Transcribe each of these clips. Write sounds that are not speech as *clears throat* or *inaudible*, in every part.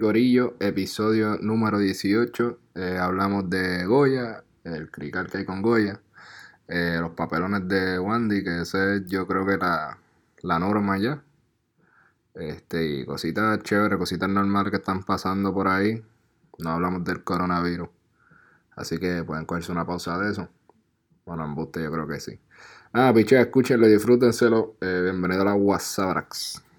Gorillo, episodio número 18. Eh, hablamos de Goya, el crical que hay con Goya, eh, los papelones de Wandy, que ese es yo creo que la, la norma ya. Este, y cositas chéveres, cositas normales que están pasando por ahí. No hablamos del coronavirus. Así que pueden cogerse una pausa de eso. Bueno, en buste yo creo que sí. Ah, piche, escúchenlo disfrútenselo. Eh, bienvenido a la WhatsApprax.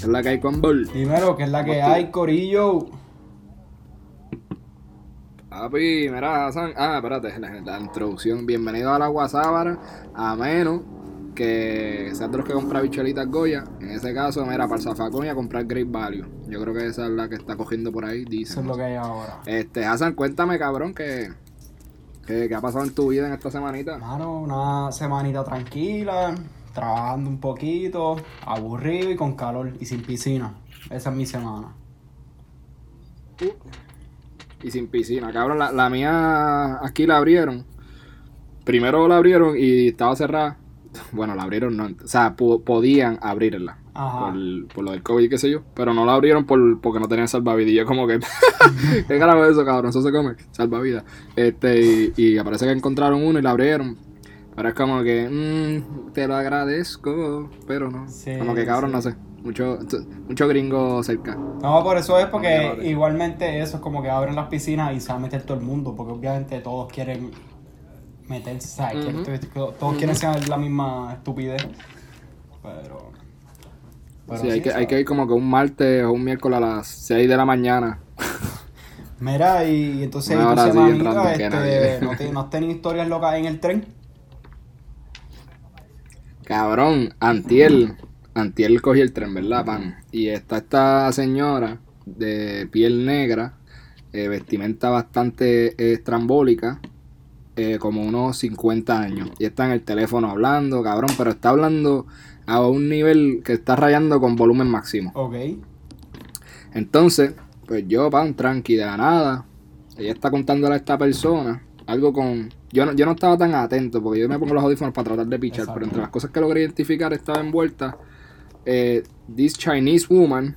Es la que hay con Bol. Primero, que es la que hay, Corillo. Papi, mira, Hassan. Ah, espérate, la, la introducción. Bienvenido a la Guasábara. A menos que seas de los que compra bicholitas Goya. En ese caso, mira, para el zafacón y a comprar Great Value. Yo creo que esa es la que está cogiendo por ahí, dice. Eso es lo que hay ahora. Este, Hassan, cuéntame, cabrón, que, que, que ha pasado en tu vida en esta semanita. Mano, una semanita tranquila, trabajando un poquito, aburrido y con calor y sin piscina. Esa es mi semana. Y sin piscina, cabrón. La, la mía aquí la abrieron. Primero la abrieron y estaba cerrada. *laughs* Bueno, la abrieron no. O sea, po- podían abrirla. Por, por lo del COVID, qué sé yo. Pero no la abrieron por, porque no tenían salvavidas. Y yo como que... *laughs* ¿Qué carajo es eso, cabrón? Eso se come. Salvavidas. Este, y, y parece que encontraron uno y la abrieron. Pero es como que... mm, te lo agradezco. Pero no. Sí, como que cabrón, sí. no sé. Mucho, mucho gringo cerca. No, por eso es porque igualmente eso es como que abren las piscinas y se va a meter todo el mundo, porque obviamente todos quieren meterse. Quieren- todos quieren ser la misma estupidez, pero... pero sí, hay, que, hay que ir como que un martes o un miércoles a las 6 de la mañana. Mira, y entonces ¿y tu hora así, semanita, random, que este. ¿no, te- ¿no has tenido historias locas en el tren? Cabrón, Antiel. Antiel cogió el tren, ¿verdad, pan? Y está esta señora de piel negra, eh, vestimenta bastante eh, estrambólica, eh, como unos 50 años. Y está en el teléfono hablando, cabrón, pero está hablando a un nivel que está rayando con volumen máximo. Ok. Entonces, pues yo, pan, tranqui, de la nada, ella está contándole a esta persona algo con... Yo no, yo no estaba tan atento porque yo me pongo los audífonos para tratar de pichar, pero entre las cosas que logré identificar estaba envuelta eh, this Chinese woman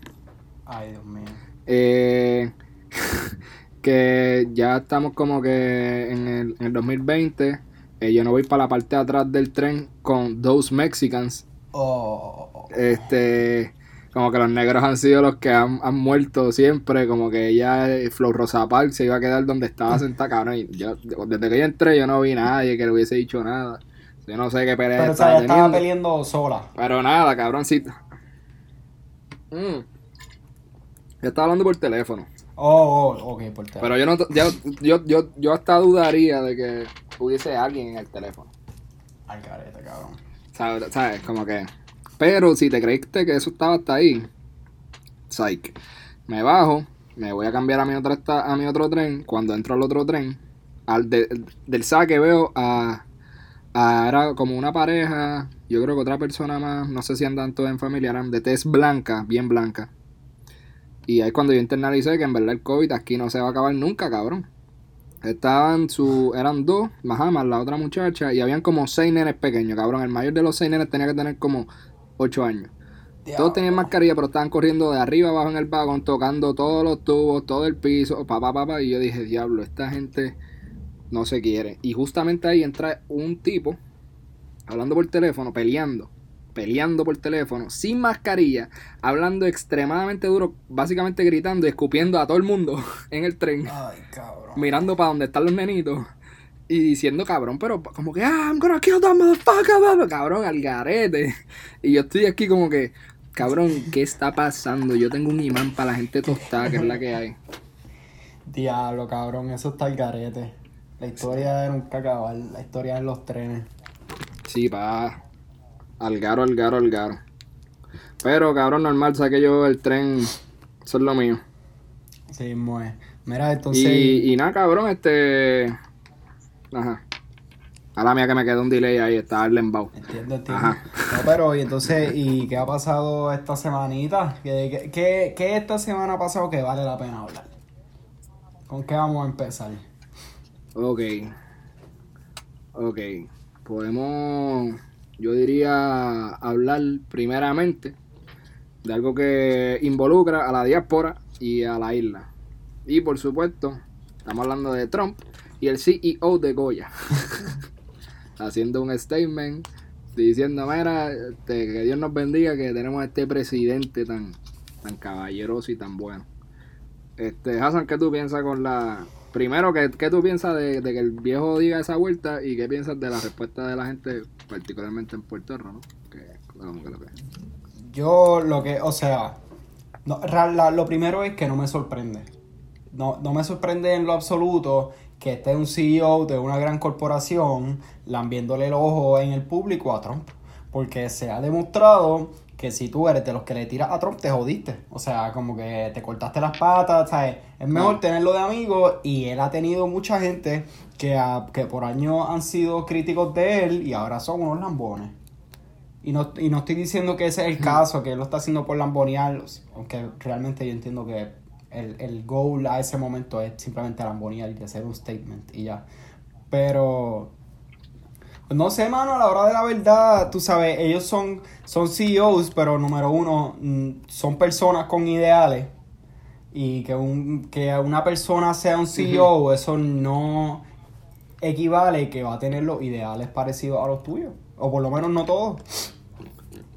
Ay, Dios mío. eh, *laughs* que ya estamos como que en el, en el 2020 eh, yo no voy para la parte de atrás del tren con those Mexicans Oh. este como que los negros han sido los que han, han muerto siempre como que ella eh, Flow Rosa se iba a quedar donde estaba sentada cabrón y yo, desde que yo entré yo no vi a nadie que le hubiese dicho nada yo no sé qué pelea Pero o estaba sea, ella estaba teniendo. peleando sola. pero nada cabroncito mm. yo estaba hablando por teléfono Oh, oh, ok, por teléfono. pero yo no yo, yo, yo, yo hasta dudaría de que hubiese alguien en el teléfono Al carete, cabrón. ¿Sabes? ¿Sabes? Como que. Pero si te creíste que eso estaba hasta ahí, psych. Me bajo, me voy a cambiar a mi otro, esta- a mi otro tren. Cuando entro al otro tren, al de- del saque veo a, a- Era como una pareja, yo creo que otra persona más, no sé si andan todos en familia, eran de tez blanca, bien blanca. Y ahí cuando yo internalicé que en verdad el COVID aquí no se va a acabar nunca, cabrón. Estaban su, eran dos, más la otra muchacha, y habían como seis nenes pequeños, cabrón. El mayor de los seis nenes tenía que tener como ocho años. Todos tenían mascarilla, pero estaban corriendo de arriba abajo en el vagón, tocando todos los tubos, todo el piso, papá, papá. Y yo dije, diablo, esta gente no se quiere. Y justamente ahí entra un tipo, hablando por teléfono, peleando, peleando por teléfono, sin mascarilla, hablando extremadamente duro, básicamente gritando y escupiendo a todo el mundo *laughs* en el tren Ay, cabrón. mirando para donde están los nenitos y diciendo cabrón, pero como que, ah, I'm gonna kill that motherfucker, blah", cabrón, al garete. *laughs* Y yo estoy aquí como que, cabrón, ¿qué está pasando? Yo tengo un imán para la gente tostada, que es la que hay. Diablo, cabrón, eso está el garete. La historia de nunca acabar, la historia de los trenes. Sí, pa, al garo, al garo, al garo. Pero, cabrón, normal, saqué yo el tren, eso es lo mío. Sí, mue. Mira, entonces. Y, y nada, cabrón, este... Ajá. A la mía que me quedó un delay ahí, está el embao. Entiendo, entiendo. Ajá. No, pero, y entonces, ¿y qué ha pasado esta semanita? ¿Qué, qué, qué, qué esta semana ha pasado que vale la pena hablar? ¿Con qué vamos a empezar? Ok. Ok, podemos, yo diría, hablar primeramente de algo que involucra a la diáspora y a la isla. Y por supuesto, estamos hablando de Trump y el CEO de Goya. *laughs* Haciendo un statement diciendo, mira, este, que Dios nos bendiga que tenemos a este presidente tan, tan caballeroso y tan bueno. Este, Hassan, ¿qué tú piensas con la... Primero, ¿qué, qué tú piensas de, que el viejo diga esa vuelta y qué piensas de la respuesta de la gente, particularmente en Puerto Rico, ¿no? Que, como que lo que... Yo lo que, o sea, lo primero es que no me sorprende. No, no me sorprende en lo absoluto que esté un CEO de una gran corporación lambiéndole el ojo en el público a Trump. Porque se ha demostrado que si tú eres de los que le tiras a Trump, te jodiste. O sea, como que te cortaste las patas, ¿sabes? Es mejor tenerlo de amigo y él ha tenido mucha gente que, que por años han sido críticos de él y ahora son unos lambones. Y no, y no estoy diciendo que ese es el caso, que él lo está haciendo por lambonearlos, aunque realmente yo entiendo que el, el goal a ese momento es simplemente lambonear y hacer un statement y ya. Pero, pues no sé, mano, a la hora de la verdad, tú sabes, ellos son, son CEOs, pero número uno, mm, son personas con ideales. Y que, un, que una persona sea un CEO, eso no equivale que va a tener los ideales parecidos a los tuyos. O por lo menos no todos.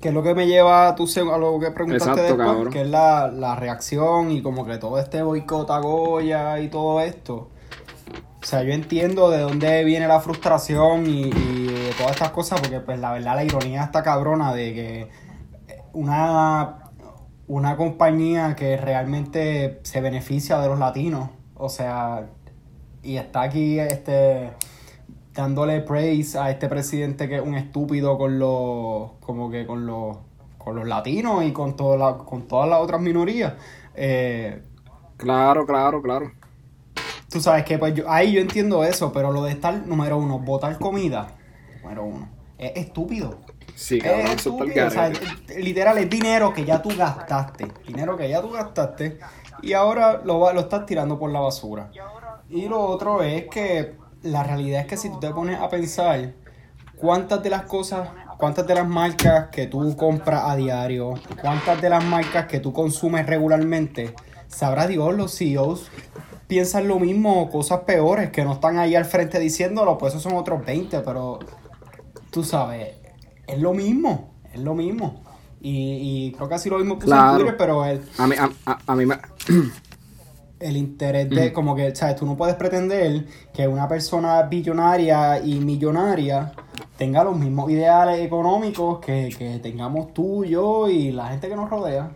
Que es lo que me lleva a, tu, a lo que preguntaste Exacto, después, cabrón. que es la, la reacción y como que todo este boicot a Goya y todo esto. O sea, yo entiendo de dónde viene la frustración y, y todas estas cosas, porque pues la verdad la ironía está cabrona de que una, una compañía que realmente se beneficia de los latinos, o sea, y está aquí este dándole praise a este presidente que es un estúpido con los como que con los con los latinos y con toda la, con todas las otras minorías. Eh, Claro, claro, claro. Tú sabes que pues yo, ahí yo entiendo eso, pero lo de estar, número uno, botar comida, número uno, es estúpido. Sí, cabrón, Es estúpido, o sea, literal, es dinero que ya tú gastaste. Dinero que ya tú gastaste y ahora lo, lo estás tirando por la basura. Y lo otro es que la realidad es que si tú te pones a pensar cuántas de las cosas, cuántas de las marcas que tú compras a diario, cuántas de las marcas que tú consumes regularmente, sabrá Dios, los CEOs piensan lo mismo o cosas peores que no están ahí al frente diciéndolo, pues esos son otros 20, pero tú sabes, es lo mismo, es lo mismo. Y, y creo que así lo mismo puse Claro. en Twitter, pero el, A mí, a, a- a mí me... *clears throat* el interés de, como que, ¿sabes? Tú no puedes pretender que una persona billonaria y millonaria tenga los mismos ideales económicos que, que tengamos tú, yo y la gente que nos rodea.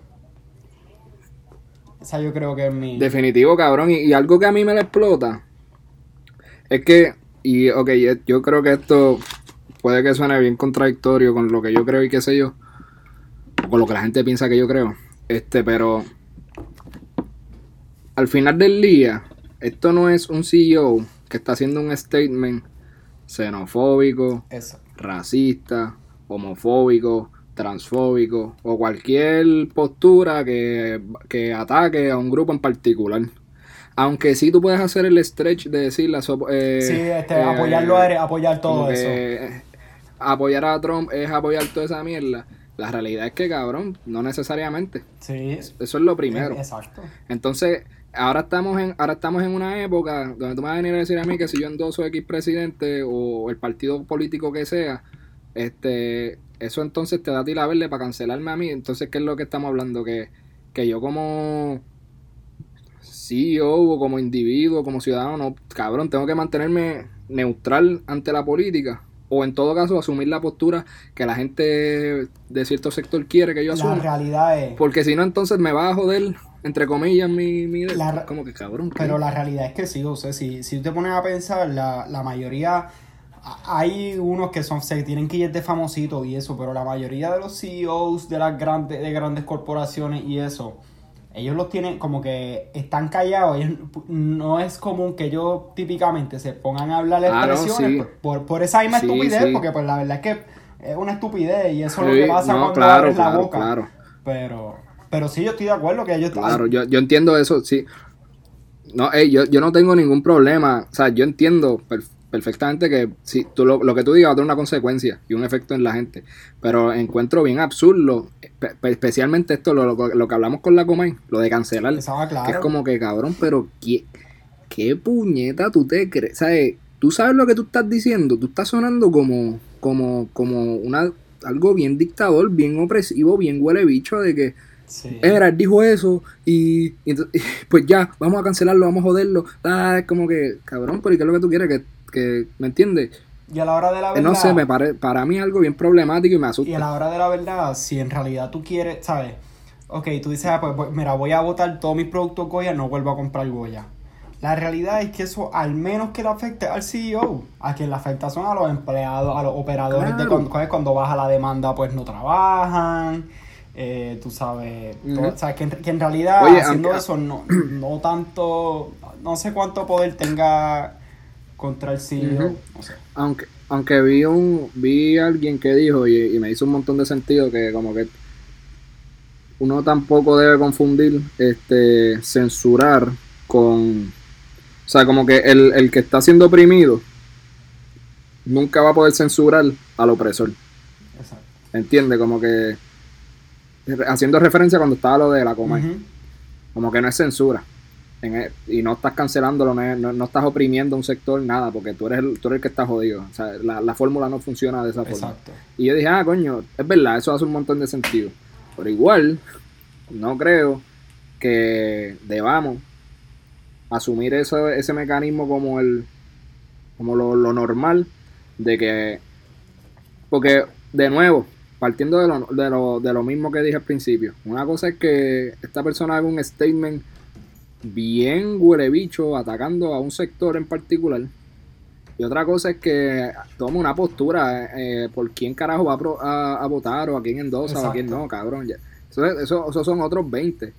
Esa yo creo que es mi... Definitivo, cabrón. Y, y algo que a mí me le explota es que, y ok, yo creo que esto puede que suene bien contradictorio con lo que yo creo y qué sé yo, o con lo que la gente piensa que yo creo. Este, pero al final del día, esto no es un CEO que está haciendo un statement xenofóbico, Eso. racista, homofóbico, transfóbico o cualquier postura que, que ataque a un grupo en particular. Aunque sí tú puedes hacer el stretch de decir la so- eh, Sí, este, eh, apoyarlo es apoyar todo eso. apoyar a Trump es apoyar toda esa mierda. La realidad es que, cabrón, no necesariamente. Sí. Eso es lo primero. Exacto. Entonces, ahora estamos en ahora estamos en una época donde tú me vas a venir a decir a mí que si yo endoso X presidente o el partido político que sea, este eso entonces te da a ti la verde para cancelarme a mí. Entonces, ¿qué es lo que estamos hablando? Que, que yo como CEO o como individuo, como ciudadano, no, cabrón, tengo que mantenerme neutral ante la política. O en todo caso, asumir la postura que la gente de cierto sector quiere que yo La asuma. realidad es... Porque si no, entonces me va a joder, entre comillas, mi... mi La como que cabrón. ¿qué? Pero la realidad es que sí, o sea, si, si te pones a pensar, la, la mayoría, hay unos que son, se tienen que ir de famositos y eso, pero la mayoría de los CEOs de las grandes, de grandes corporaciones y eso, ellos los tienen como que están callados, ellos- no es común que ellos típicamente se pongan a hablar Ah, no, expresiones sí. por, por, por esa misma Sí, estupidez, sí. porque pues la verdad es que es una estupidez y eso es lo que pasa no, cuando claro, abres la claro, boca. claro. Pero, pero sí, yo estoy de acuerdo que ellos Claro, yo, yo entiendo eso, sí. No, ey, yo, yo no tengo ningún problema. O sea, yo entiendo per- perfectamente que si tú lo, lo que tú digas va a tener una consecuencia y un efecto en la gente. Pero encuentro bien absurdo, espe- especialmente esto, lo, lo- lo que hablamos con la Comay, lo de cancelar. Estaba claro. Que es como que, cabrón, pero ¿qué, qué puñeta tú te crees? ¿Sabes? Tú sabes lo que tú estás diciendo. Tú estás sonando como, como, como una, algo bien dictador, bien opresivo, bien huele bicho de que, Sí. era, él dijo eso y, y ento- *laughs* y, pues ya, vamos a cancelarlo, vamos a joderlo. Ah, es como que, cabrón, pero ¿y qué es lo que tú quieres? Que, que ¿me entiendes? Y a la hora de la Eh, verdad. No sé, me pare, para mí es algo bien problemático y me Y a asusta. la hora de la verdad, si en realidad tú quieres, ¿sabes? Ok, tú dices, ah, pues voy- mira, voy a botar todos mis productos Goya, no vuelvo a comprar Goya. La realidad es que eso, al menos que le afecte al CEO, a quien le afecta son a los empleados, a los operadores de Claro. cuando, cuando- cuando baja la demanda, pues no trabajan. Eh, tú sabes, todo- o sea, que en, que en realidad Oye, haciendo aunque- eso no, no tanto, no sé cuánto poder tenga contra el CEO. Aunque, aunque vi un, vi alguien que dijo y, y me hizo un montón de sentido que como que uno tampoco debe confundir este censurar con o sea como que el, el que está siendo oprimido nunca va a poder censurar al opresor Exacto. ¿entiendes? como que haciendo referencia cuando estaba lo de la coma como que no es censura En e- y no estás cancelándolo, no, no- no estás oprimiendo un sector, nada, porque tú eres el, tú eres el que está jodido. O sea, la, la fórmula no funciona de esa forma. Y yo dije, ah, coño, es verdad, eso hace un montón de sentido. Pero igual, no creo que debamos asumir eso, ese mecanismo como el como lo, lo normal de que porque de nuevo partiendo de lo, de, lo, de lo mismo que dije al principio una cosa es que esta persona haga un statement bien huele bicho atacando a un sector en particular y otra cosa es que tome una postura eh, por quién carajo va a, pro- a- a votar o a quién endosa o a quién Exacto. no, cabrón. Ya. Eso, eso, esos son otros 20.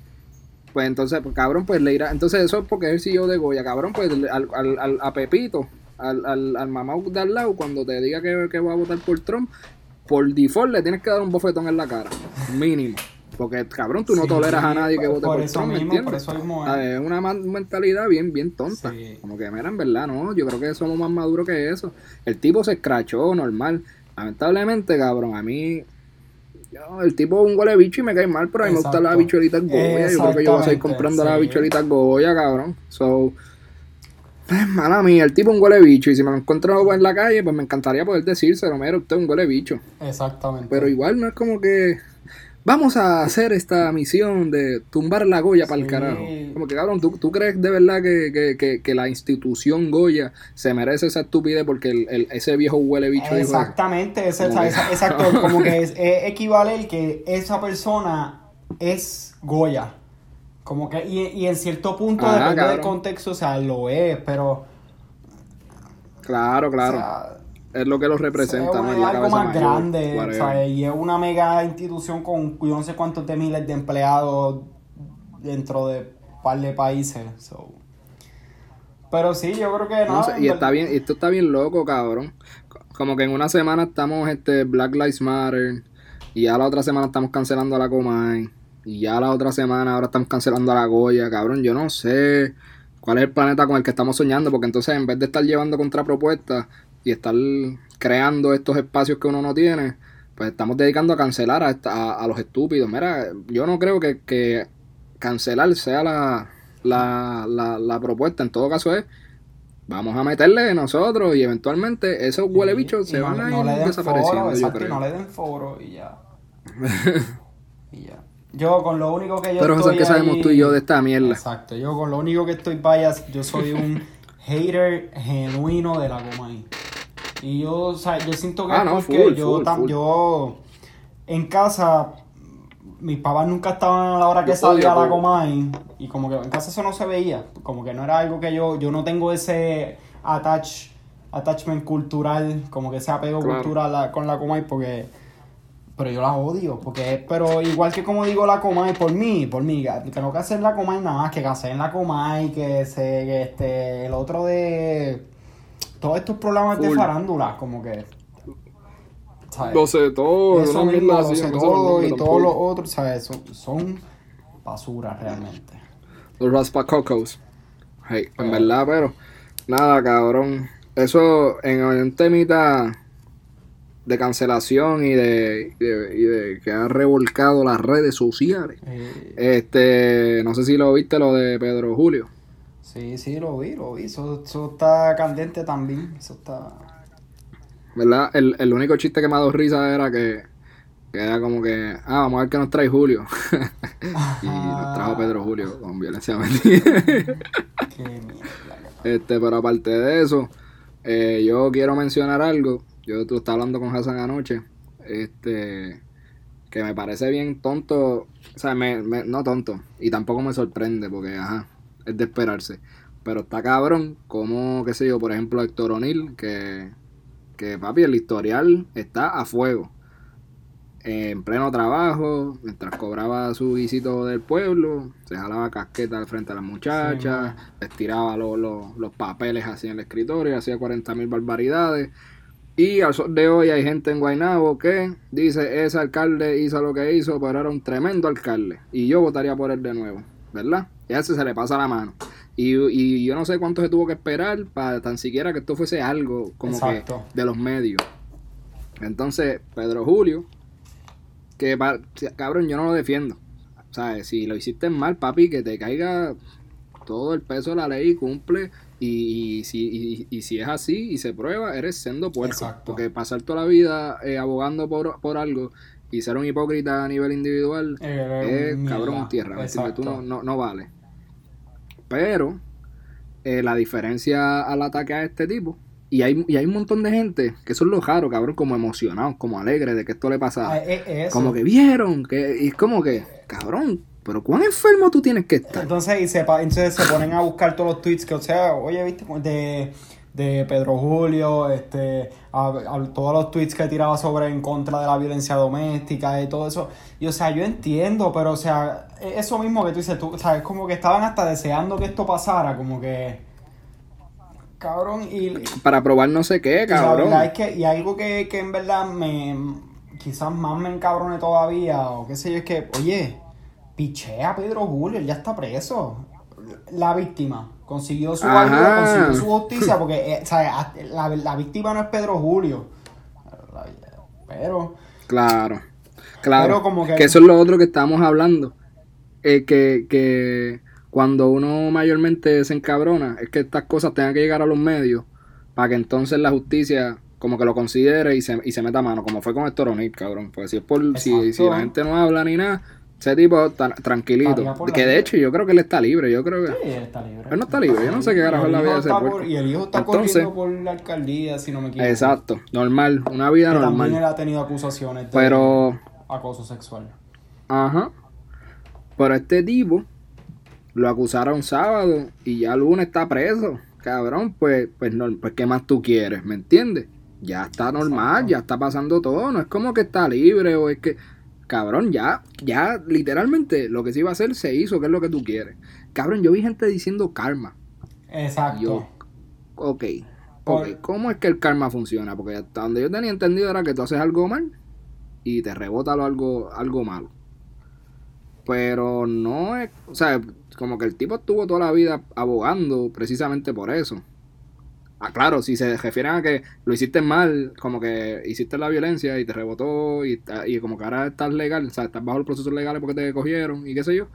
Pues entonces, pues, cabrón, pues le irá. Entonces, eso es porque es el CEO de Goya, cabrón, pues al, al, al- a Pepito, al, al, al mamá de al lado, cuando te diga que, que va a votar por Trump, por default le tienes que dar un bofetón en la cara, mínimo. Porque, cabrón, tú no Sí, toleras a nadie que vote por por, eso Trump, ¿me mismo, entiendes? por eso mismo. Es una mentalidad bien, bien tonta. Sí. Como que, mira, en verdad, no, yo creo que somos más maduros que eso. El tipo se escrachó, normal. Lamentablemente, cabrón, a mí... yo, el tipo es un huele bicho y me cae mal, pero a mí me gustan las Exacto. bichuelitas Goya. Yo creo que yo voy a seguir comprando las bichuelitas Goya, cabrón. So, mala mía, el tipo es un huele bicho. Y si me lo encuentro en la calle, pues me encantaría poder decírselo, mira, usted es un huele bicho. Exactamente. Pero igual no es como que vamos a hacer esta misión de tumbar la Goya para el carajo. Como que cabrón, ¿tú, tú crees de verdad que, que, que, que la institución Goya se merece esa estupidez porque el, el- ese viejo huele bicho? Exactamente, ese- Como que- esa- exacto, *laughs* como que es, es equivale el que esa persona es Goya. Como que, y, y en cierto punto, Ajá, depende del contexto, o sea, lo es, pero. Claro, claro. O sea, es lo que lo es representa, Es la algo más mayor, grande. ¿sabes? Y es una mega institución con yo no sé cuántos de miles de empleados dentro de un par de países. so. Pero sí, yo creo que No no. sé, y está bien, esto está bien loco, cabrón. Como que en una semana estamos este Black Lives Matter y ya la otra semana estamos cancelando a la Comay y ya la otra semana ahora estamos cancelando a la Goya, cabrón. Yo no sé cuál es el planeta con el que estamos soñando, porque entonces en vez de estar llevando contrapropuestas y estar creando estos espacios que uno no tiene, pues estamos dedicando a cancelar a, esta- a, a los estúpidos. Mira, yo no creo que, que cancelar sea la, la, la, la propuesta. En todo caso es vamos a meterle nosotros y eventualmente esos huele bichos se no van a ir desapareciendo, foro, yo exacto, y creo. no le den foro y ya. *laughs* y ya. Yo con lo único que yo Pero eso estoy es que sabemos tú y yo de esta mierda. Exacto, yo con lo único que estoy vaya, yo soy *laughs* un hater genuino de la Comay. Y yo, o sea, yo siento que Ah, no, porque full, yo, full, tam- full. yo en casa mis papás nunca estaban a la hora que Yo salía odio la. Comay y como que en casa eso no se veía, como que no era algo que yo yo no tengo ese attach attachment cultural, como que ese apego Claro. cultural a- con la Comay porque pero yo la odio, porque pero igual que como digo la Comay, por mí, por mí, que no que hacer la Comay nada más, que cancelen la Comay, que se, que este, el otro de todos estos programas de farándula, como que ¿sabes? Lo sé todo, Eso una mismo, lo así, sé no todo y tampoco. todos los otros, ¿sabes? Son, son basura realmente. Los raspacocos. Hey, en Pero- verdad, pero nada, cabrón. eso en un temita de cancelación y de, y de, y de que ha revolcado las redes sociales. Eh, Este, no sé si lo viste lo de Pedro Julio. sí, sí, lo vi, lo vi. Eso, eso está candente también. Eso está. ¿Verdad? El, el único chiste que me ha dado risa era que, que era como que, ah, vamos a ver qué nos trae Julio. *laughs* y nos trajo Pedro Julio con violencia. *laughs* Qué mierda. Este, pero aparte de eso, eh, yo quiero mencionar algo. Yo tú estaba hablando con Hassan anoche. Este, que me parece bien tonto. O sea, me, me- no tonto. Y tampoco me sorprende porque, ajá, es de esperarse. Pero está cabrón, como, qué sé yo, por ejemplo, Héctor O'Neill, que, que papi, el historial está a fuego. En pleno trabajo, mientras cobraba su visito del pueblo, se jalaba casqueta al frente a las muchachas, les tiraba los, los, los papeles así en el escritorio, hacía 40 mil barbaridades. Y al sol de hoy hay gente en Guaynabo que dice, ese alcalde hizo lo que hizo, pero era un tremendo alcalde. Y yo votaría por él de nuevo, ¿verdad? Y a ese se le pasa la mano. Y, y yo no sé cuánto se tuvo que esperar para tan siquiera que esto fuese algo como Exacto. que de los medios. Entonces, Pedro Julio, que cabrón, yo no lo defiendo. O sea, si lo hiciste mal, papi, que te caiga todo el peso de la ley, cumple. Y, y si, y, y si es así y se prueba, eres siendo puerco. Exacto. Porque pasar toda la vida eh, abogando por, por algo y ser un hipócrita a nivel individual es cabrón tierra. Tú no, no, no vale. Pero eh, la diferencia al ataque a este tipo. Y hay, y hay un montón de gente que son los raros, cabrón, como emocionados, como alegres de que esto le pasa. Ah, eh, eh, eso. Como que vieron, que y es como que, cabrón, pero cuán enfermo tú tienes que estar. Entonces, y se, entonces se ponen a buscar todos los tweets que, o sea, oye, viste, de, de Pedro Julio, este, a, a todos los tweets que tiraba sobre en contra de la violencia doméstica y todo eso. Y, o sea, yo entiendo, pero, o sea, e- eso mismo que tú dices, tú, o sea, es como que estaban hasta deseando que esto pasara, como que, cabrón, y, Para probar no sé qué, y cabrón. verdad es que, y algo que, que en verdad me, quizás más me encabrone todavía, o qué sé yo, es que, oye, pichea a Pedro Julio, él ya está preso. La víctima consiguió su ayuda, consiguió su justicia, porque, eh, o sea, la, la víctima no es Pedro Julio. Pero, Claro, claro. Pero como que- que... eso es lo otro que estamos hablando. Eh, que, que cuando uno mayormente se encabrona, es que estas cosas tengan que llegar a los medios para que entonces la justicia como que lo considere y se, y se meta mano, como fue con Héctor O'Neill, cabrón. Pues si es por, si, si la gente no habla ni nada, ese tipo está tranquilito. Que de hecho yo creo que él está libre, yo creo que... sí, él está libre. Él no está libre, yo no sé qué carajo el es la vida de ese por- Y el hijo está Entonces- corriendo por la alcaldía, si no me equivoco. Exacto, normal, una vida Que también él normal. ha tenido acusaciones de Pero... acoso sexual. Ajá. Pero este tipo lo acusaron sábado y ya lunes está preso. Cabrón, pues, pues, no, pues ¿qué más tú quieres? ¿Me entiendes? Ya está normal, Exacto. ya está pasando todo. No es como que está libre o es que... Cabrón, ya, ya literalmente lo que se iba a hacer se hizo, que es lo que tú quieres. Cabrón, yo vi gente diciendo karma. Exacto. Yo, ok, ok, ¿cómo es que el karma funciona? Porque hasta donde yo tenía entendido era que tú haces algo mal y te rebota algo, algo malo. Pero no es, o sea, como que el tipo estuvo toda la vida abogando precisamente por eso. Ah, claro, si se refieren a que lo hiciste mal, como que hiciste la violencia y te rebotó y, y como que ahora estás legal, o sea, estás bajo los procesos legales porque te cogieron y qué sé yo,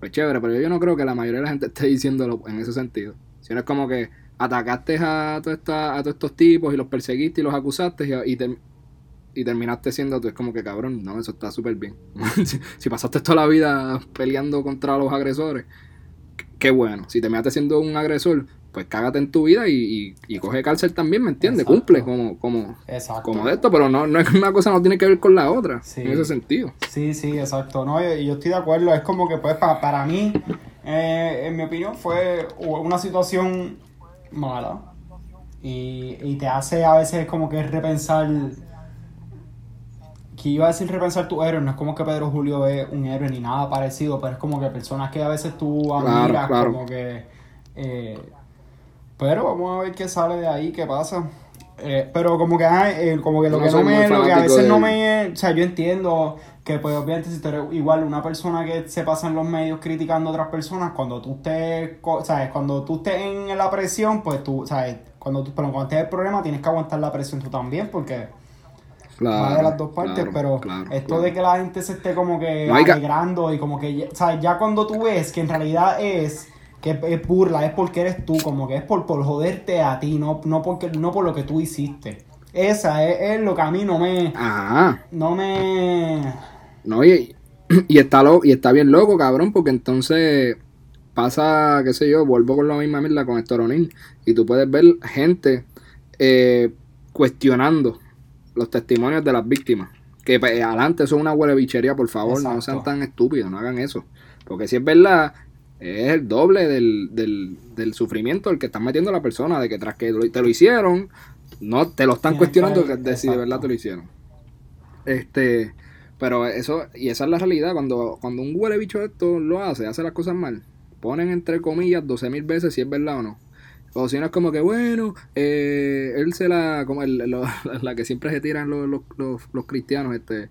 pues chévere, pero yo no creo que la mayoría de la gente esté diciéndolo en ese sentido. Si no es como que atacaste a, todos estos tipos y los perseguiste y los acusaste y, y, ter- y terminaste siendo tú, es como que cabrón, no, eso está súper bien. *laughs* si pasaste toda la vida peleando contra los agresores, qué bueno. Si terminaste siendo un agresor, pues cágate en tu vida y, y, y coge cárcel también, ¿me entiendes? Cumple como, como, Exacto. como de esto, pero no, no es una cosa no tiene que ver con la otra, Sí. en ese sentido. Sí, sí, exacto. No, y yo estoy de acuerdo. Es como que, pues, pa- para mí, eh, en mi opinión, fue una situación mala. Y, y te hace a veces como que repensar. Que iba a decir repensar tu héroe. No es como que Pedro Julio es un héroe ni nada parecido, pero es como que personas que a veces tú admiras, claro. como que. eh, pero vamos a ver qué sale de ahí, qué pasa. Eh, pero como que, eh, como que lo No que no me, lo que a veces no me, o sea, yo entiendo que pues obviamente si tú eres igual una persona que se pasa en los medios criticando a otras personas, cuando tú estés, sabes, cuando tú estés en la presión, pues tú, sabes, cuando tú, pero cuando tienes el problema tienes que aguantar la presión tú también, porque Claro, va de las dos partes, claro, pero claro, esto de que la gente se esté como que No que- alegrando y como que, ya- o sea, ya cuando tú ves que en realidad es que es burla, es porque eres tú, como que es por, por joderte a ti, no, no, porque, no por lo que tú hiciste. Esa es, es lo que a mí no me, Ajá. no me... No, y, y está lo, y está bien loco, cabrón, porque entonces pasa, qué sé yo, vuelvo con la misma mierda con Estoronín. Y tú puedes ver gente eh, cuestionando los testimonios de las víctimas. Que pues, adelante, eso es una huele bichería, por favor, no sean tan estúpidos, no hagan eso. Porque si es verdad, es el doble del, del, del sufrimiento el que están metiendo la persona, de que tras que te lo hicieron, no te lo están cuestionando de si de verdad te lo hicieron. Este, pero eso, y esa es la realidad, cuando, cuando un huele bicho esto lo hace, hace las cosas mal, ponen entre comillas 12 mil veces si es verdad o no. O si no es como que, bueno, eh, él se la, como el- lo- *laughs* la que siempre se tiran los, los, los, los cristianos, este,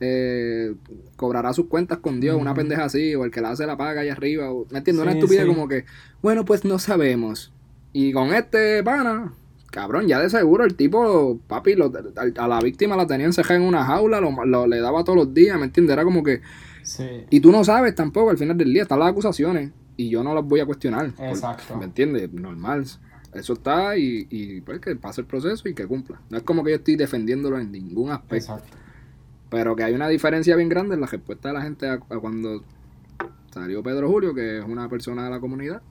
eh, cobrará sus cuentas con Dios, una pendeja así, o el que la hace la paga allá arriba, o, ¿me entiendes? Una Sí, estupidez sí. como que, bueno, pues no sabemos. Y con este pana, cabrón, ya de seguro el tipo, papi, lo- a, la víctima la tenía encejada en una jaula, lo, lo- le daba todos los días, ¿me entiendes? Era como que, Sí, y tú no sabes tampoco al final del día, están las acusaciones, y yo no las voy a cuestionar. por- Exacto. ¿Me entiendes? Normal. Eso está y, y pues que pase el proceso y que cumpla. No es como que yo estoy defendiéndolo en ningún aspecto. exacto. Pero que hay una diferencia bien grande en la respuesta de la gente a, a cuando salió Pedro Julio, que es una persona de la comunidad,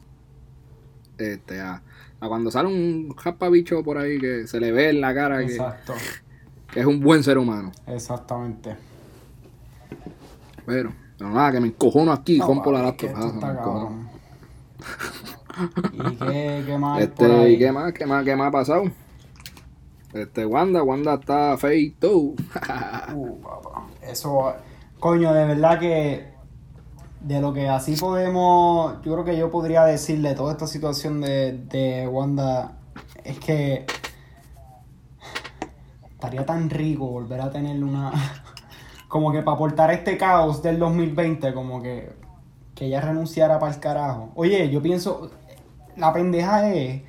este, a, a cuando sale un bicho por ahí que se le ve en la cara *laughs* que, es un buen ser humano. exactamente. Pero, pero nada, que me encojono aquí No, rompo la laptop. Ah. *laughs* ¿Y qué, qué más Este? ¿y qué más? ¿Qué más? ¿Qué más ha pasado? Este, Wanda, Wanda está feito. *laughs* Uh. Eso, coño, de verdad que de lo que así podemos, yo creo que yo podría decirle toda esta situación de, de Wanda es que estaría tan rico volver a tener una, *laughs* como que para aportar este caos del 2020, como que, que ella renunciara para el carajo. Oye, yo pienso, la pendeja es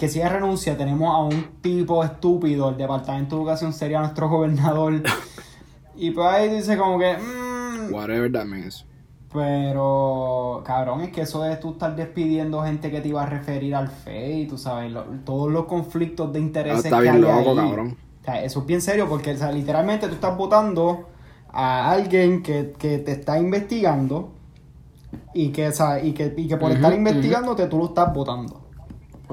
que si ella renuncia tenemos a un tipo estúpido, el Departamento de Educación sería nuestro gobernador. *laughs* Y pues ahí dice como que... mm, Whatever that means. pero, cabrón, es que eso de tú estar despidiendo gente que te iba a referir al FEI, tú sabes, lo- todos los conflictos de Ah, intereses está que bien hay loco, ahí. cabrón. O sea, eso es bien serio porque o sea, literalmente tú estás votando a alguien que, que te está investigando y que, o sea, y que, y que por estar investigándote tú lo estás votando.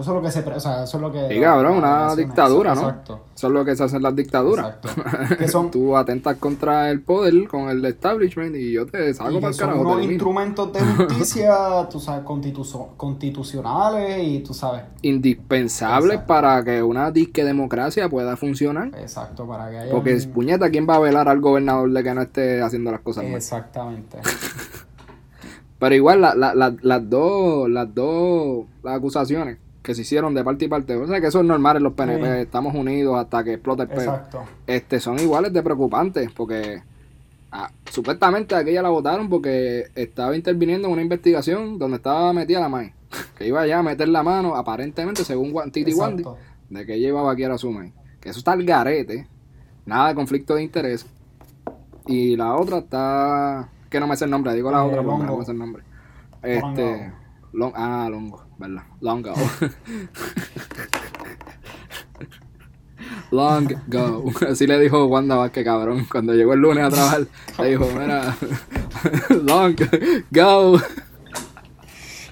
Eso es lo que se... O sea, eso es lo que... Sí, cabrón, una dictadura, ¿no? Exacto. Eso es lo que se hacen las dictaduras. Exacto. *laughs* Que son- Tú atentas contra el poder con el establishment y yo te saco para el son carajo. te unos instrumentos de *laughs* justicia, tú sabes, constitu- constitucionales y tú sabes. Indispensables Exacto. para que una disque democracia pueda funcionar. Exacto, para que haya. Porque puñeta, ¿quién va a velar al gobernador de que no esté haciendo las cosas mal? Exactamente. *laughs* Pero igual la- la- la- las dos, las dos las acusaciones que se hicieron de parte y parte, o sea que eso es normal en los PNP, Sí. estamos unidos hasta que explote el pelo. Exacto. Este, son iguales de preocupantes, porque ah, supuestamente aquella la votaron porque estaba interviniendo en una investigación donde estaba metida la MAI, *laughs* que iba ya a meter la mano, aparentemente, según Titi Wandy, de que ella iba a vaquear a su MAI. Que eso está al garete, nada de conflicto de interés. Y la otra está, que no me sé el nombre, digo la Eh, otra porque no me sé el nombre. Este, Long- ah, Longo, ¿verdad? Longo. Long go. Así le dijo Wanda Vázquez, cabrón. Cuando llegó el lunes a trabajar, le dijo, mira, long go.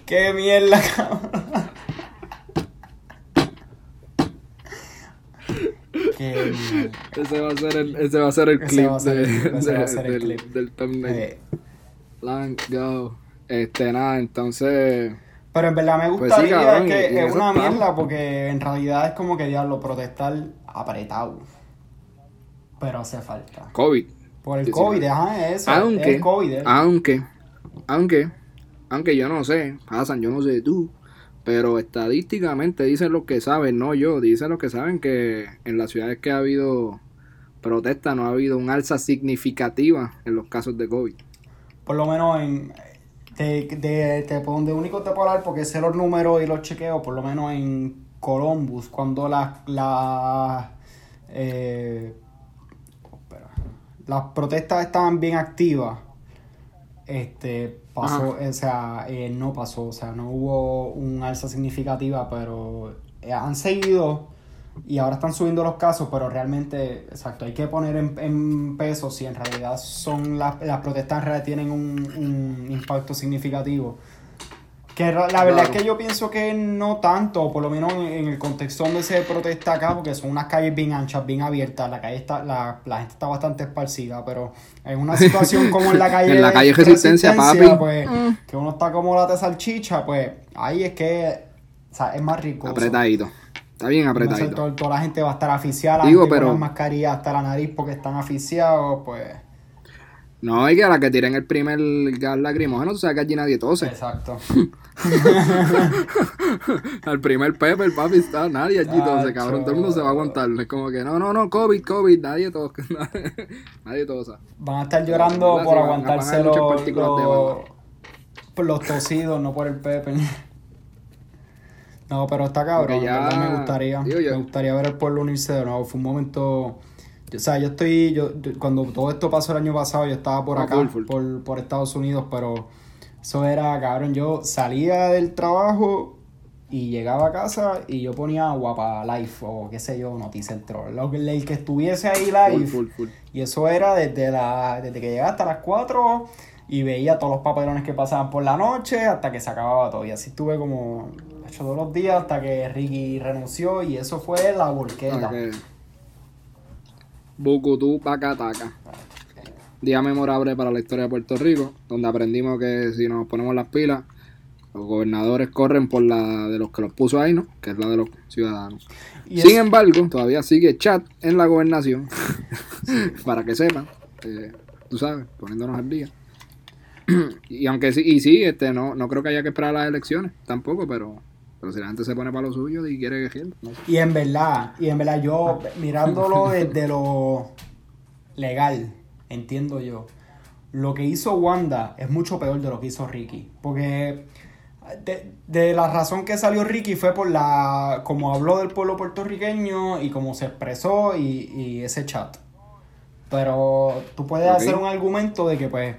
¡Qué mierda, cabrón! ¡Qué mierda! Ese va a ser el, ese va a ser el clip, del, clip. del thumbnail. Eh, Long go. Este, nada, entonces... pero en verdad me Pues sí, gustaría cabrón, y- que y es una mierda porque en realidad es como que diablo protestar apretado. Pero hace falta. COVID. Por el 19. COVID, ajá, eso. Aunque, el COVID, eh. aunque, aunque, aunque yo no sé, Hassan, yo no sé tú, pero estadísticamente dicen los que saben, no yo, dicen los que saben que en las ciudades que ha habido protesta no ha habido un alza significativa en los casos de COVID. por lo menos en de, de, de- por donde único te puedo hablar porque sé los números y los chequeos, por lo menos en Columbus, cuando las la, eh, espera, las protestas estaban bien activas, este pasó, o sea, eh, no pasó, o sea, no hubo un alza significativa, pero eh, han seguido y ahora están subiendo los casos, pero realmente, exacto, hay que poner en, en peso si en realidad son las, las protestas en realidad tienen un, un impacto significativo. Que la verdad Claro. es que yo pienso que no tanto, por lo menos en, el contexto donde se protesta acá, porque son unas calles bien anchas, bien abiertas, la calle está, la, la gente está bastante esparcida, pero en una situación *laughs* como en la calle En la calle Resistencia, papi. pues, que uno está como lata salchicha, pues ahí es que o sea, es más rico. Apretadito. Está bien apretadito. Toda, toda la gente va a estar asfixiada, Digo, pero- con las mascarillas hasta la nariz porque están asfixiados, pues. No, hay que a la que tiren el primer gas lacrimógeno, tú sabes que allí nadie tose. Exacto. *laughs* Al primer pepper, papi, está nadie allí tose, cabrón. Todo el mundo se va a aguantar. Es como que, no, no, no, COVID, COVID, nadie tosa. *laughs* nadie tosa. Van a estar llorando por aguantarse los, los, los tosidos, no por el pepe. *laughs* No, pero está cabrón. Ya- me gustaría. digo Me gustaría ver el pueblo unirse de nuevo. Fue un momento. O sea, yo estoy. Yo, cuando todo esto pasó el año pasado, yo estaba por Ah, acá. Por, por Estados Unidos, pero eso era, cabrón. Yo salía del trabajo y llegaba a casa y yo ponía guapa live o qué sé yo, Noticentro. Lo que- El que estuviese ahí live. Full, full, full. Y eso era desde, la, desde que llegaba hasta las 4 y veía todos los papelones que pasaban por la noche hasta que se acababa todo. Y así estuve como todos los días hasta que Ricky renunció y eso fue la volqueta. Ok. Bucutú, Pacataca. Día memorable para la historia de Puerto Rico, donde aprendimos que si nos ponemos las pilas, los gobernadores corren por la de los que los puso ahí, ¿no? Que es la de los ciudadanos. Y Sin es- embargo, todavía sigue chat en la gobernación, *laughs* para que sepan, eh, tú sabes, poniéndonos al día. *clears throat* y aunque sí, y sí, este, no, no creo que haya que esperar las elecciones, tampoco, pero, pero si la gente se pone para lo suyo y quiere que no sé. Y en verdad, y en verdad yo mirándolo *laughs* desde lo legal, entiendo yo, lo que hizo Wanda es mucho peor de lo que hizo Ricky. Porque de, de la razón que salió Ricky fue por la como habló del pueblo puertorriqueño y cómo se expresó y, y ese chat. Pero tú puedes hacer un argumento de que pues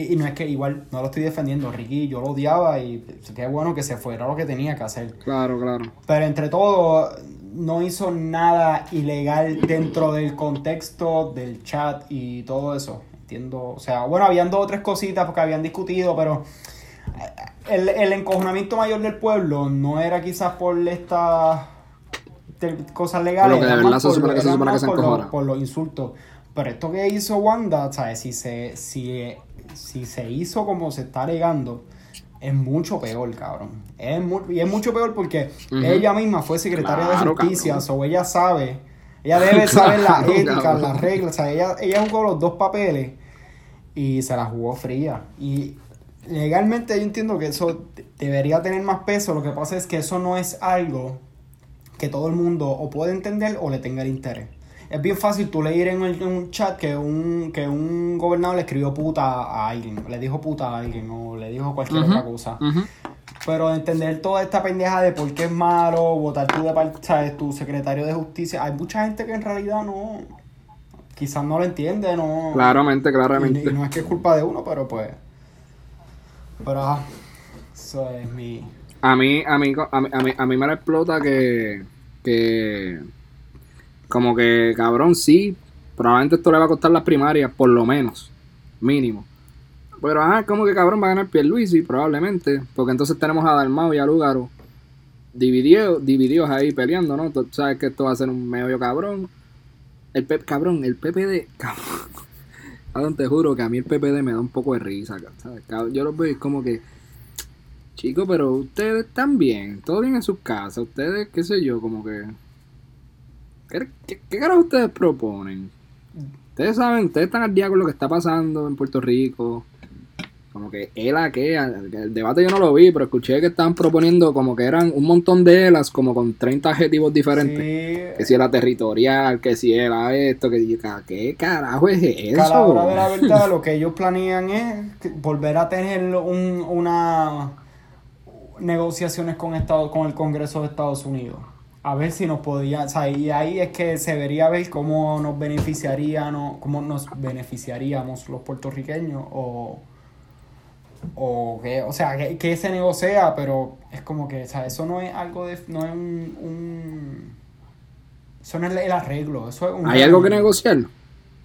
y, y no es que igual no lo estoy defendiendo, Ricky yo lo odiaba y qué bueno que se fuera lo que tenía que hacer. Claro, claro. Pero entre todo, no hizo nada ilegal dentro del contexto del chat y todo eso. Entiendo. O sea, bueno, habían dos o tres cositas porque habían discutido, pero eh, el, el encojonamiento mayor del pueblo no era quizás por estas cosas legales. Por lo que de verdad se supone que se era supone que más se por, los- encojona. por los insultos. Pero esto que hizo Wanda, ¿sabes? Si se, si, si se hizo como se está alegando, es mucho peor, cabrón. Es mu- y es mucho peor porque ella misma fue secretaria Claro, de justicia, o ella sabe, ella *laughs* debe saber la Claro, ética, cabrón. las reglas, o sea, ella, ella jugó los dos papeles y se la jugó fría. Y legalmente yo entiendo que eso de- debería tener más peso, lo que pasa es que eso no es algo que todo el mundo o puede entender o le tenga el interés. Es bien fácil tú leer en, el- en un chat que un, que un gobernador le escribió puta a alguien, le dijo puta a alguien o le dijo cualquier otra cosa. Pero entender toda esta pendeja de por qué es malo, votar tú de parte, sabes, tu secretario de justicia, hay mucha gente que en realidad no, quizás no lo entiende, no. Claramente, Y, claramente. y no es que es culpa de uno, pero pues. Pero ajá, eso es mi. A mí, a mí, a mí, a mí, a mí me la explota que, que, como que, cabrón, sí, probablemente esto le va a costar las primarias, por lo menos, mínimo. Pero, ajá, como que, cabrón, va a ganar Pierluisi, probablemente, porque entonces tenemos a Dalmau y a Lugaro divididos, ahí peleando, ¿no? Sabes que esto va a ser un medio cabrón. El Pep, cabrón, el PPD, cabrón. *laughs* Cabrón, te juro que a mí el PPD me da un poco de risa, ¿sabes? Yo los veo y es como que, Chicos, pero ustedes están bien, todo bien en sus casas, ustedes, qué sé yo, como que... ¿Qué, qué, qué carajo ustedes proponen? Ustedes saben, ustedes están al día con lo que está pasando en Puerto Rico. Como que él a qué, el, debate yo no lo vi, pero escuché que estaban proponiendo como que eran un montón de elas, como con 30 adjetivos diferentes. Que si era territorial, que si era esto, que ¿qué carajo es eso? que a la hora de la verdad, lo que ellos planean es que- volver a tener un, una. negociaciones con, Estado, con el Congreso de Estados Unidos. A ver si nos podía, o sea, y ahí es que se vería ver cómo nos beneficiaría, no, cómo nos beneficiaríamos los puertorriqueños o, o que, o sea, que, que se negocia, pero es como que, o sea, eso no es algo de, no es un, un eso no es el arreglo, eso es un ¿Hay algo que negociar?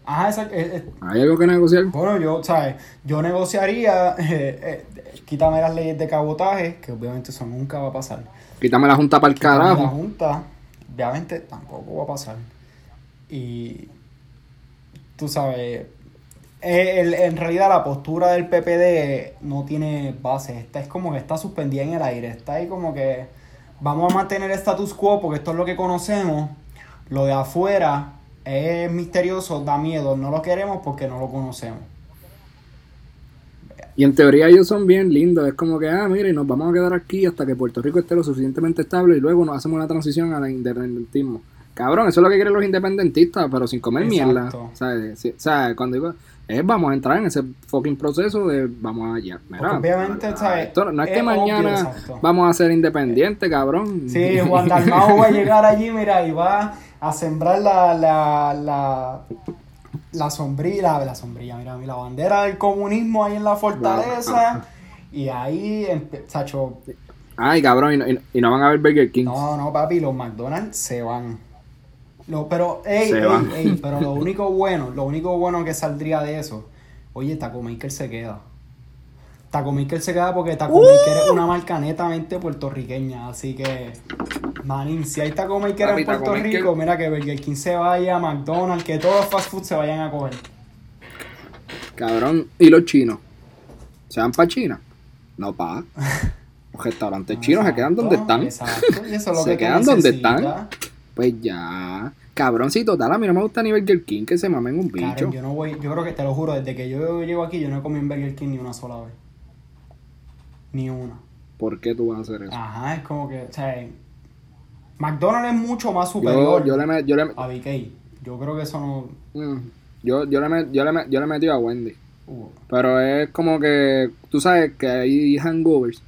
Ajá, esa- eh, eh, ¿Hay algo que negociar? bueno, yo, ¿sabes? Yo negociaría, *laughs* eh, eh, quítame las leyes de cabotaje, que obviamente eso nunca va a pasar. Quítame la junta para el Quítame La carajo. Junta, obviamente tampoco va a pasar. Y tú sabes, eh, el- en realidad la postura del PPD no tiene base. Esta es como que está suspendida en el aire. Está ahí como que vamos a mantener el status quo porque esto es lo que conocemos. Lo de afuera es misterioso, da miedo. No lo queremos porque no lo conocemos. Y en teoría ellos son bien lindos. Es como que, ah, mire, nos vamos a quedar aquí hasta que Puerto Rico esté lo suficientemente estable y luego nos hacemos una transición al independentismo. Cabrón, eso es lo que quieren los independentistas, pero sin comer mierda. Exacto. ¿Sabes? Sí, ¿sabes? Cuando digo, es, vamos a entrar en ese fucking proceso de vamos allá. Mira, obviamente, ah, ¿sabes? esto no es que Es mañana vamos a ser independientes, cabrón. Sí, Juan Dalmau va a llegar allí, mira, y va a sembrar la, la, la, la sombrilla, la sombrilla, mira, la bandera del comunismo ahí en la fortaleza. Y ahí, Sacho, Ay, cabrón, y no- y no van a ver Burger King. no, no, papi, los McDonald's se van. Lo, pero, ey, Se ey, van. ey, pero lo único bueno, lo único bueno que saldría de eso, oye, Taco Maker se queda. Taco Maker se queda porque Taco Maker es una marca netamente puertorriqueña, así que, manín, si hay Taco Maker Papi, en Taco Puerto Maker- Rico, mira que Burger King se vaya, McDonald's, que todos los fast food se vayan a coger. Cabrón, ¿y los chinos? ¿Se van para China? No, pa. *laughs* Los restaurantes chinos se quedan donde están. Exacto, y eso es lo Se que quedan donde están. Pues ya. Cabroncito, tal, a mí no me gusta ni Burger King que se mamen un bicho. Karen, yo no voy, yo creo que te lo juro, desde que yo llego aquí, yo no he comido en Burger King ni una sola vez. Ni una. ¿Por qué tú vas a hacer eso? Ajá, es como que, o sea, McDonald's es mucho más superior yo le me- yo le, a BK. Yo creo que eso no. mm, yo, yo le me- yo le me- yo le metí a Wendy. uh, Pero es como que, tú sabes que hay hangovers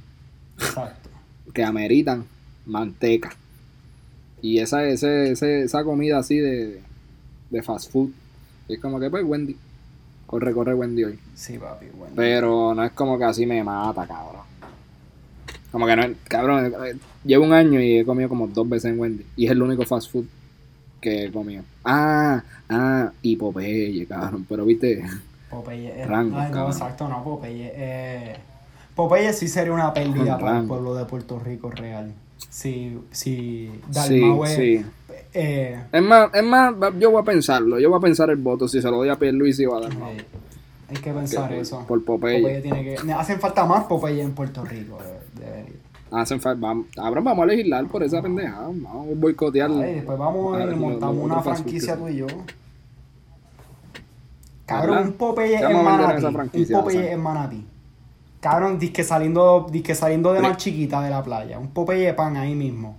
exacto. que ameritan manteca. Y esa, ese, ese- esa comida así de, de fast food. Y es como que, pues, Wendy. Corre, corre, Wendy hoy. Sí, papi, bueno. Pero no es como que así me mata, cabrón. Como que no es, cabrón, eh, llevo un año y he comido como dos veces en Wendy. Y es el único fast food que he comido. Ah, ah, y Popeye, cabrón. Pero viste, Popeye rango, ay, no, exacto, no, Popeye. Eh, Popeye sí sería una pérdida para el pueblo de Puerto Rico real. Si, si sí, Dalmau es- sí. eh, Es más, es más, yo voy a pensarlo. Yo voy a pensar el voto si se lo doy a Pierluisi o a Dalmau. eh, hay que pensar eso. por Popeye. tiene que. Hacen falta más Popeye en Puerto Rico. de-. Hacen fa- vamos, cabrón, vamos a legislar por esa pendeja. Vamos a boicotear. Ay, después vamos a montamos lo- una franquicia tú y yo. Cabrón, un Popeye ¿Qué en Manatí. Un Popeye en Manatí. Cabrón, disque saliendo, disque saliendo de más chiquita de la playa. Un Popeye pan ahí mismo.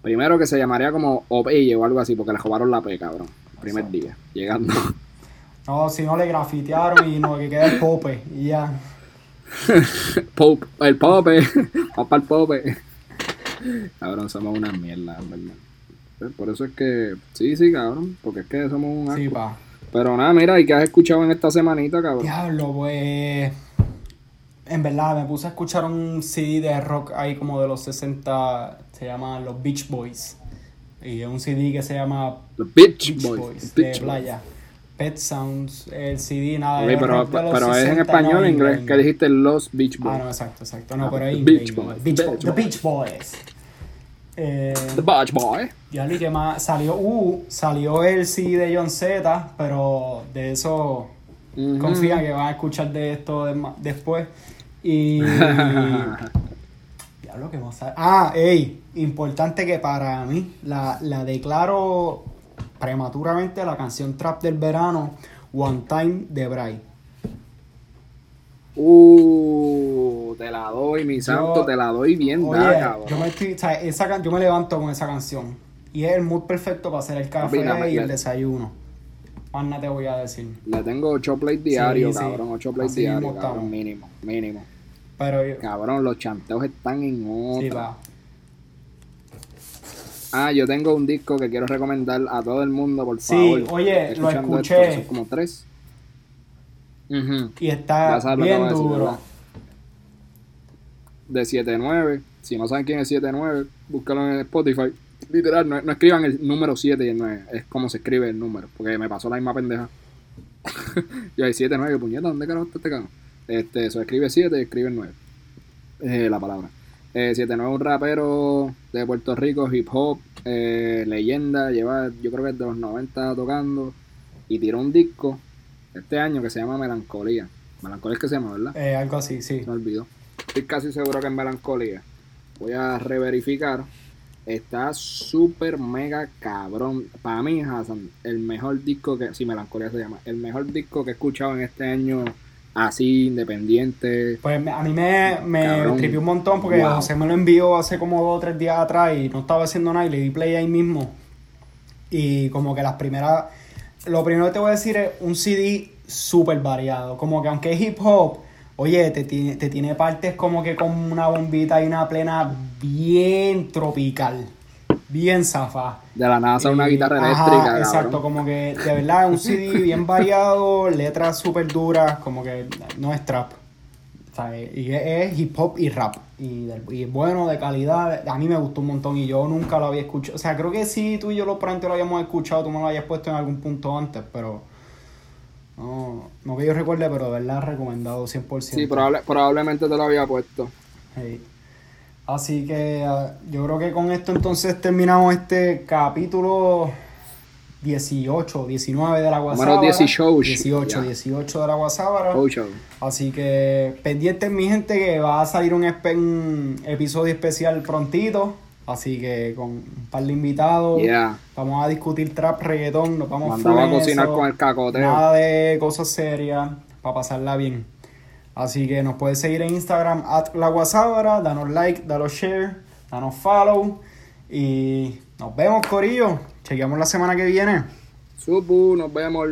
Primero que se llamaría como Opeye o algo así, porque le robaron la P, cabrón. El primer Exacto. día, llegando. No, si no le grafitearon y no, que queda el Pope. Y ya. *laughs* Pope, el Pope, *laughs* para el Pope. Cabrón, somos una mierda, en verdad. Por eso es que, sí, sí, cabrón, porque es que somos un. Sí, pa. Pero nada, mira, ¿y qué has escuchado en esta semanita, cabrón? Diablo, pues. En verdad, me puse a escuchar un CD de rock ahí como de los 60. Se llama Los Beach Boys. Y es un CD que se llama Los Bitch, Beach Boys. Boys, Bitch de playa. Pet Sounds, el CD, nada. Pero, de los pero es en 60, español no o en inglés, que dijiste los Beach Boys. Ah, no, exacto, exacto. No, Ah, pero ahí The Beach. Boys, Beach The Boys, Beach The Boys. Beach Boys. Eh, The Beach Boy. Ya ni que más salió, uh, salió el CD de John Z, pero de eso confía que van a escuchar de esto de- después. Y. *laughs* Diablo, que más Ah, ey, importante que para mí la, la declaro prematuramente la canción trap del verano, One Time de Bray. Uh, te la doy, mi santo, Yo- te la doy bien Oye, dada, cabrón. yo me, estoy, o sea, esa yo me levanto con esa canción. Y es el mood perfecto para hacer el café y el la- desayuno. Más nada te voy a decir. Le tengo 8 plays diarios, sí. cabrón. 8 plays Así mismo diarios, cabrón. Mínimo, mínimo. Pero yo- Cabrón, los chanteos están en otra. sí, va. Ah, yo tengo un disco que quiero recomendar a todo el mundo, por Sí, favor. oye, Esté lo escuché. esto, son como tres. Ujú. Y está Ya sabes lo que bien voy a decir, duro. ¿verdad? De 7-9. Si no saben quién es 7-9, búscalo en Spotify. Literal, no, no escriban el número 7 y el 9. Es como se escribe el número. Porque me pasó la misma pendeja. *laughs* Yo hay 7-9, puñeta, ¿dónde carajo está este cabrón? Este, eso escribe 7 y escribe el 9. Eh, la palabra. Eh, 7-9 es un rapero de Puerto Rico, hip hop, eh, leyenda, lleva, yo creo que es de los 90 tocando. Y tiró un disco este año que se llama Melancolía. Melancolía es que se llama, ¿verdad? Eh, algo así, sí. Me olvidó. Estoy casi seguro que es Melancolía. Voy a reverificar. Está súper mega cabrón. Para mí, Hassan, el mejor disco que. Sí, Melancolía se llama. El mejor disco que he escuchado en este año, así, independiente. Pues a mí me, me tripió un montón porque Wow. José me lo envió hace como dos o tres días atrás y no estaba haciendo nada y le di play ahí mismo. Y como que las primeras... Lo primero que te voy a decir es un CD súper variado. Como que aunque es hip hop, oye, te tiene, te tiene partes como que con una bombita y una plena bien tropical. Bien zafá. De la nada sale una Y- guitarra ajá, eléctrica. cabrón. Exacto, como que de verdad es un CD *laughs* bien variado, letras súper duras, como que no es trap. O sea, y es, es hip hop y rap. Y, y bueno, de calidad. A mí me gustó un montón y yo nunca lo había escuchado. O sea, creo que sí, tú y yo lo pronto lo habíamos escuchado, tú me lo habías puesto en algún punto antes, pero. No, no que yo recuerde, pero de verdad recomendado 100%. Sí, probable- probablemente te lo había puesto. Así que ah, yo creo que con esto entonces terminamos este capítulo 18, 19 de la Guasábara. Número 18. 18, Ya. 18 de la Guasábara. Así que pendientes mi gente que va a salir un, un episodio especial prontito. Así que con un par de invitados. Yeah. Vamos a discutir trap, reggaetón, nos vamos a cocinar eso. con el cacoteo. Nada de cosas serias, para pasarla bien. Así que nos puedes seguir en Instagram, at la Guasábara, danos like, danos share, danos follow. Y nos vemos, Corillo. Chequeamos la semana que viene. Supu, nos vemos.